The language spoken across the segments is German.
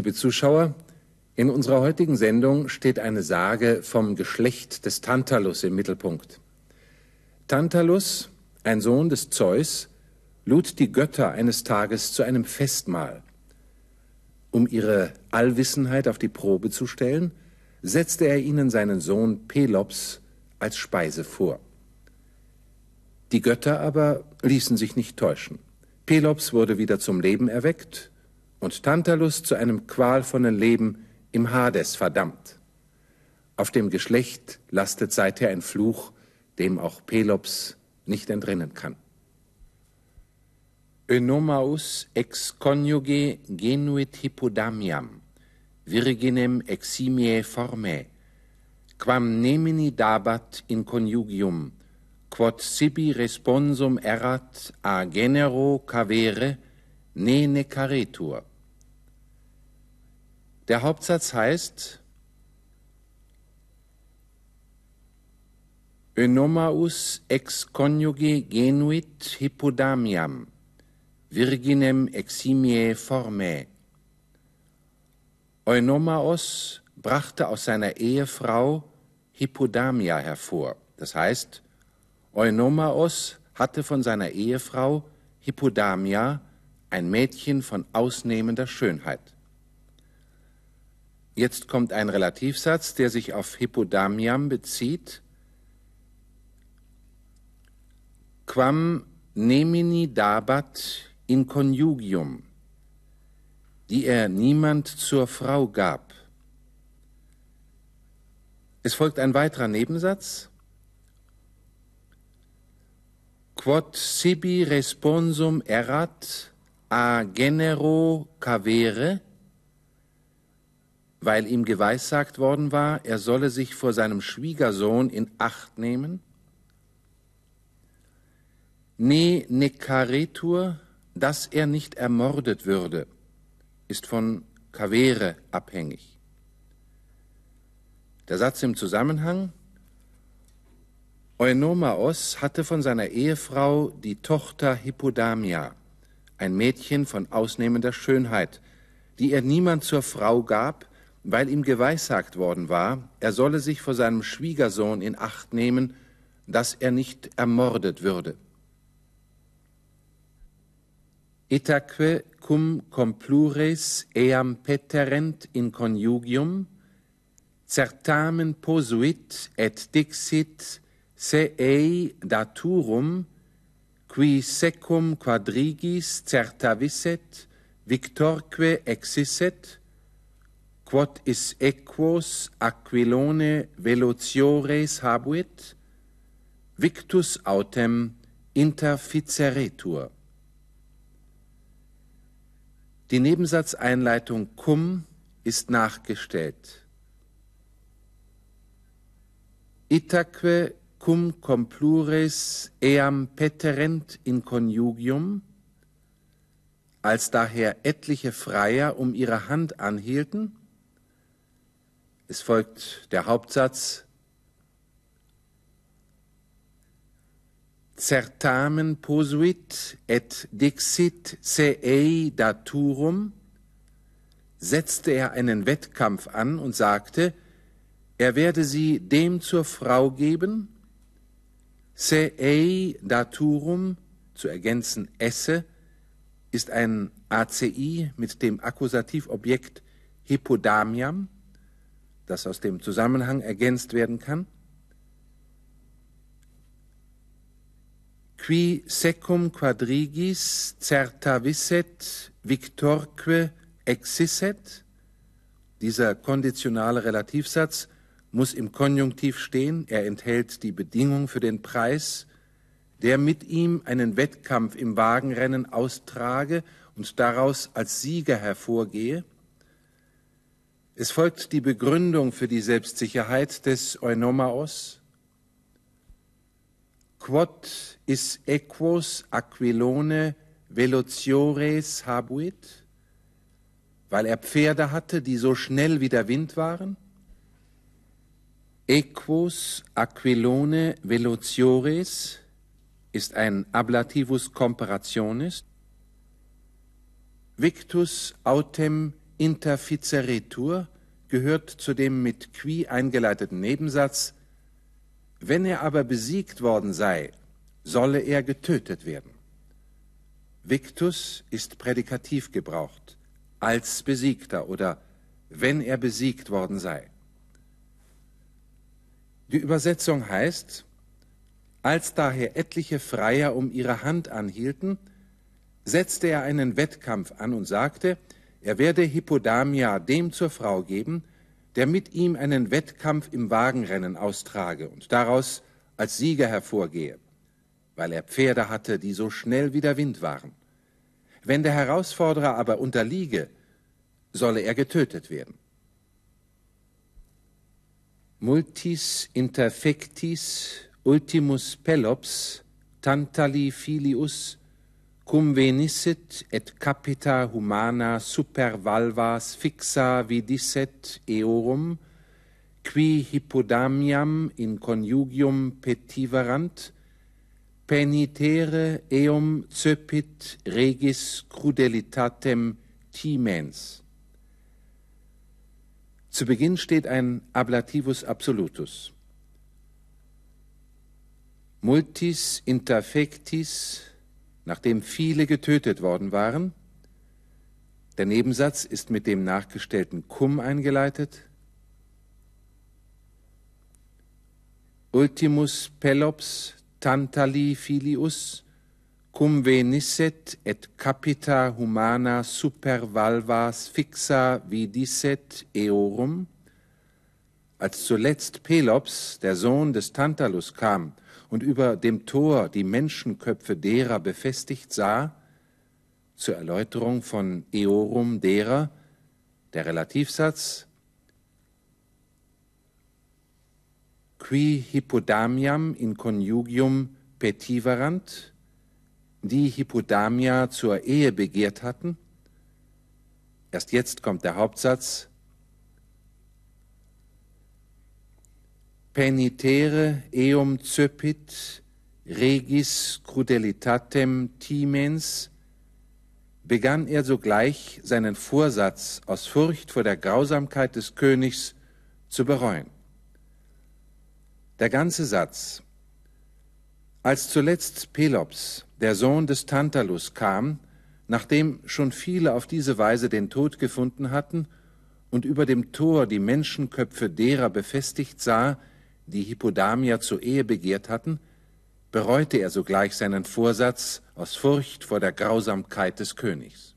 Liebe Zuschauer, in unserer heutigen Sendung steht eine Sage vom Geschlecht des Tantalus im Mittelpunkt. Tantalus, ein Sohn des Zeus, lud die Götter eines Tages zu einem Festmahl. Um ihre Allwissenheit auf die Probe zu stellen, setzte er ihnen seinen Sohn Pelops als Speise vor. Die Götter aber ließen sich nicht täuschen. Pelops wurde wieder zum Leben erweckt und Tantalus zu einem qualvollen Leben im Hades verdammt. Auf dem Geschlecht lastet seither ein Fluch, dem auch Pelops nicht entrinnen kann. Önomaus ex conjuge genuit hippodamiam, virginem eximie formae, quam nemini dabat in conjugium, quod sibi responsum erat a genero cavere, ne necaretur. Der Hauptsatz heißt Önomaus ex conjuge genuit hippodamiam, virginem eximie formae. Eunomaos brachte aus seiner Ehefrau Hippodamia hervor. Das heißt, Eunomaos hatte von seiner Ehefrau Hippodamia ein Mädchen von ausnehmender Schönheit. Jetzt kommt ein Relativsatz, der sich auf Hippodamiam bezieht. Quam nemini dabat in conjugium, die er niemand zur Frau gab. Es folgt ein weiterer Nebensatz. Quod sibi responsum erat a genero cavere, weil ihm geweissagt worden war, er solle sich vor seinem Schwiegersohn in Acht nehmen? Ne necaretur, dass er nicht ermordet würde, ist von Cavere abhängig. Der Satz im Zusammenhang Eunomaos hatte von seiner Ehefrau die Tochter Hippodamia, ein Mädchen von ausnehmender Schönheit, die er niemand zur Frau gab, weil ihm geweissagt worden war, er solle sich vor seinem Schwiegersohn in Acht nehmen, dass er nicht ermordet würde. Itaque cum complures eam peterent in conjugium, certamen posuit et dixit se ei daturum, qui secum quadrigis certavisset, victorque exisset, quod is equos aquilone velociores habuit, victus autem interficeretur. Die Nebensatzeinleitung cum ist nachgestellt. Itaque cum complures eam peterent in conjugium, als daher etliche Freier um ihre Hand anhielten, es folgt der Hauptsatz. Certamen posuit et dixit se ei daturum, setzte er einen Wettkampf an und sagte, er werde sie dem zur Frau geben, se ei daturum, zu ergänzen esse, ist ein ACI mit dem Akkusativobjekt Hippodamiam, das aus dem Zusammenhang ergänzt werden kann? Qui secum quadrigis certavisset victorque exisset? Dieser konditionale Relativsatz muss im Konjunktiv stehen. Er enthält die Bedingung für den Preis, der mit ihm einen Wettkampf im Wagenrennen austrage und daraus als Sieger hervorgehe. Es folgt die Begründung für die Selbstsicherheit des Eunomaos. Quod is equos aquilone velociores habuit, weil er Pferde hatte, die so schnell wie der Wind waren. Equus aquilone velociores ist ein Ablativus comparationis. Victus autem interficeretur gehört zu dem mit qui eingeleiteten Nebensatz, wenn er aber besiegt worden sei, solle er getötet werden. Victus ist prädikativ gebraucht, als Besiegter oder wenn er besiegt worden sei. Die Übersetzung heißt, als daher etliche Freier um ihre Hand anhielten, setzte er einen Wettkampf an und sagte, er werde Hippodamia dem zur Frau geben, der mit ihm einen Wettkampf im Wagenrennen austrage und daraus als Sieger hervorgehe, weil er Pferde hatte, die so schnell wie der Wind waren. Wenn der Herausforderer aber unterliege, solle er getötet werden. Multis interfectis ultimus pelops tantali filius cum venissit et capita humana super valvas fixa vidisset eorum, qui hippodamiam in conjugium petiverant, penitere eum cepit regis crudelitatem timens. Zu Beginn steht ein Ablativus absolutus. Multis interfectis nachdem viele getötet worden waren. Der Nebensatz ist mit dem nachgestellten cum eingeleitet. Ultimus Pelops Tantali filius cum venisset et capita humana super valvas fixa vidisset eorum. Als zuletzt Pelops, der Sohn des Tantalus, kam und über dem Tor die Menschenköpfe derer befestigt sah, zur Erläuterung von Eorum derer, der Relativsatz qui hippodamiam in conjugium petiverant, die Hippodamia zur Ehe begehrt hatten. Erst jetzt kommt der Hauptsatz penitere eum cepit regis crudelitatem timens, begann er sogleich seinen Vorsatz aus Furcht vor der Grausamkeit des Königs zu bereuen. Der ganze Satz, als zuletzt Pelops, der Sohn des Tantalus, kam, nachdem schon viele auf diese Weise den Tod gefunden hatten und über dem Tor die Menschenköpfe derer befestigt sah, die Hippodamia zur Ehe begehrt hatten, bereute er sogleich seinen Vorsatz aus Furcht vor der Grausamkeit des Königs.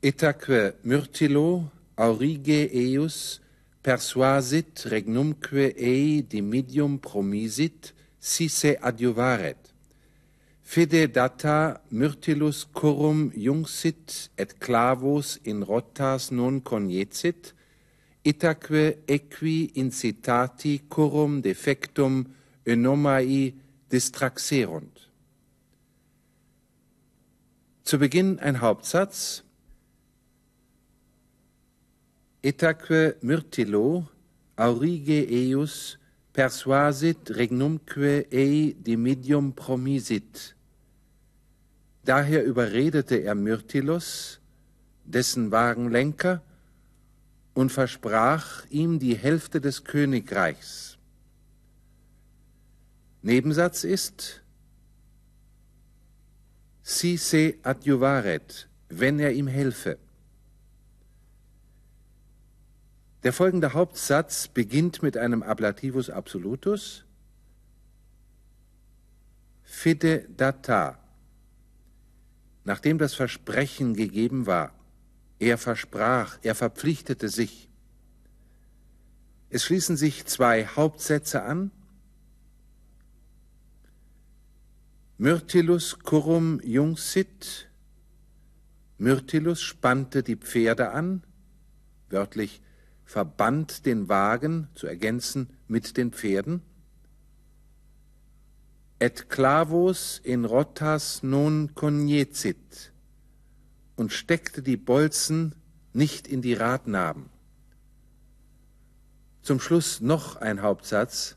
Itaque Myrtilo aurige eius persuasit regnumque ei dimidium promisit si se adjuvaret. Fide data Myrtilus curum jungsit et clavos in rotas non coniecit, itaque equi incitati curum defectum önomai distraxerunt. Zu Beginn ein Hauptsatz. Itaque myrtilo aurige eius persuasit regnumque ei dimidium promisit. Daher überredete er Myrtilus, dessen Wagenlenker, und versprach ihm die Hälfte des Königreichs. Nebensatz ist si se adjuvaret, wenn er ihm helfe. Der folgende Hauptsatz beginnt mit einem Ablativus absolutus, fide data, nachdem das Versprechen gegeben war. Er versprach, er verpflichtete sich. Es schließen sich zwei Hauptsätze an. Myrtilus currum jungsit. Myrtilus spannte die Pferde an, wörtlich verband den Wagen, zu ergänzen, mit den Pferden. Et clavos in rotas non coniecit und steckte die Bolzen nicht in die Radnaben. Zum Schluss noch ein Hauptsatz.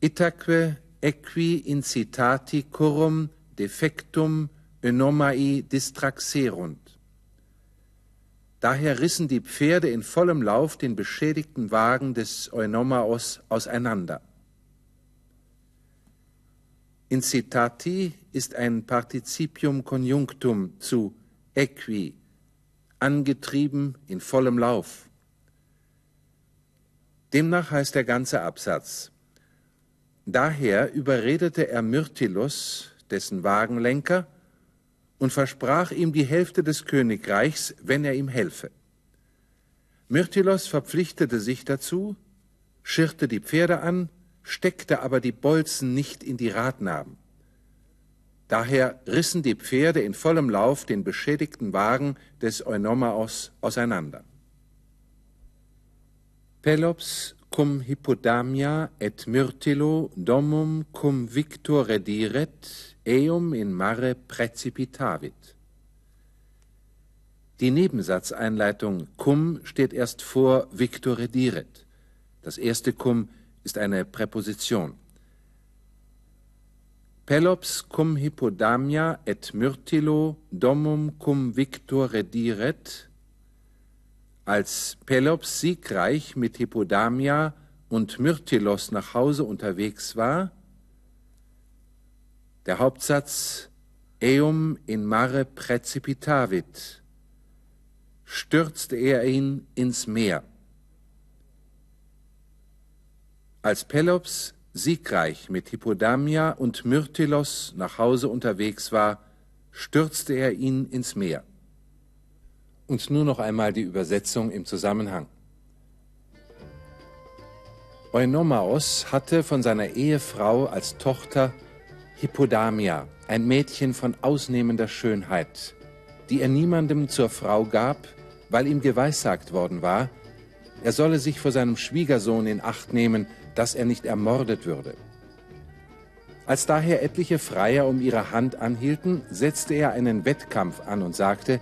Itaque equi incitati curum defectum Önomai distraxerunt. Daher rissen die Pferde in vollem Lauf den beschädigten Wagen des Eunomaos auseinander. In Citati ist ein Partizipium Conjunctum zu equi, angetrieben in vollem Lauf. Demnach heißt der ganze Absatz. Daher überredete er Myrtilus, dessen Wagenlenker, und versprach ihm die Hälfte des Königreichs, wenn er ihm helfe. Myrtilos verpflichtete sich dazu, schirrte die Pferde an, steckte aber die Bolzen nicht in die Radnaben. Daher rissen die Pferde in vollem Lauf den beschädigten Wagen des Eunomaos auseinander. Pelops cum Hippodamia et Myrtilo domum cum victor rediret, eum in mare precipitavit. Die Nebensatzeinleitung cum steht erst vor victor rediret. Das erste cum ist eine Präposition. Pelops cum Hippodamia et Myrtilo domum cum victor rediret als Pelops siegreich mit Hippodamia und Myrtilos nach Hause unterwegs war, der Hauptsatz Eum in mare precipitavit, stürzte er ihn ins Meer. Als Pelops siegreich mit Hippodamia und Myrtilos nach Hause unterwegs war, stürzte er ihn ins Meer. Und nur noch einmal die Übersetzung im Zusammenhang. Eunomaos hatte von seiner Ehefrau als Tochter Hippodamia, ein Mädchen von ausnehmender Schönheit, die er niemandem zur Frau gab, weil ihm geweissagt worden war, er solle sich vor seinem Schwiegersohn in Acht nehmen, dass er nicht ermordet würde. Als daher etliche Freier um ihre Hand anhielten, setzte er einen Wettkampf an und sagte,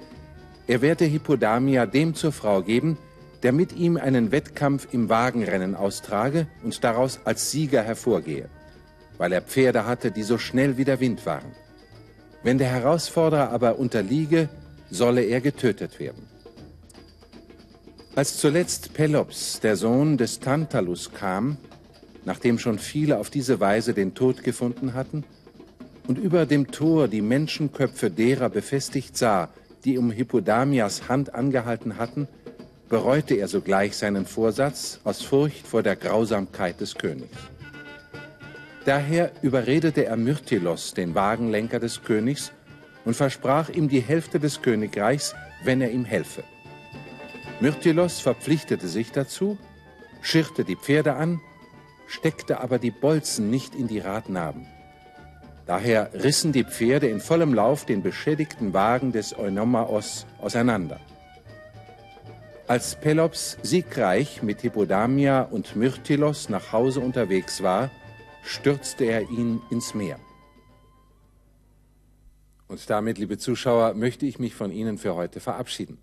er werde Hippodamia dem zur Frau geben, der mit ihm einen Wettkampf im Wagenrennen austrage und daraus als Sieger hervorgehe, weil er Pferde hatte, die so schnell wie der Wind waren. Wenn der Herausforderer aber unterliege, solle er getötet werden. Als zuletzt Pelops, der Sohn des Tantalus, kam, nachdem schon viele auf diese Weise den Tod gefunden hatten, und über dem Tor die Menschenköpfe derer befestigt sah, die um Hippodamias Hand angehalten hatten, bereute er sogleich seinen Vorsatz aus Furcht vor der Grausamkeit des Königs. Daher überredete er Myrtilos, den Wagenlenker des Königs, und versprach ihm die Hälfte des Königreichs, wenn er ihm helfe. Myrtilos verpflichtete sich dazu, schirrte die Pferde an, steckte aber die Bolzen nicht in die Radnaben. Daher rissen die Pferde in vollem Lauf den beschädigten Wagen des Eunomaos auseinander. Als Pelops siegreich mit Hippodamia und Myrtilos nach Hause unterwegs war, stürzte er ihn ins Meer. Und damit, liebe Zuschauer, möchte ich mich von Ihnen für heute verabschieden.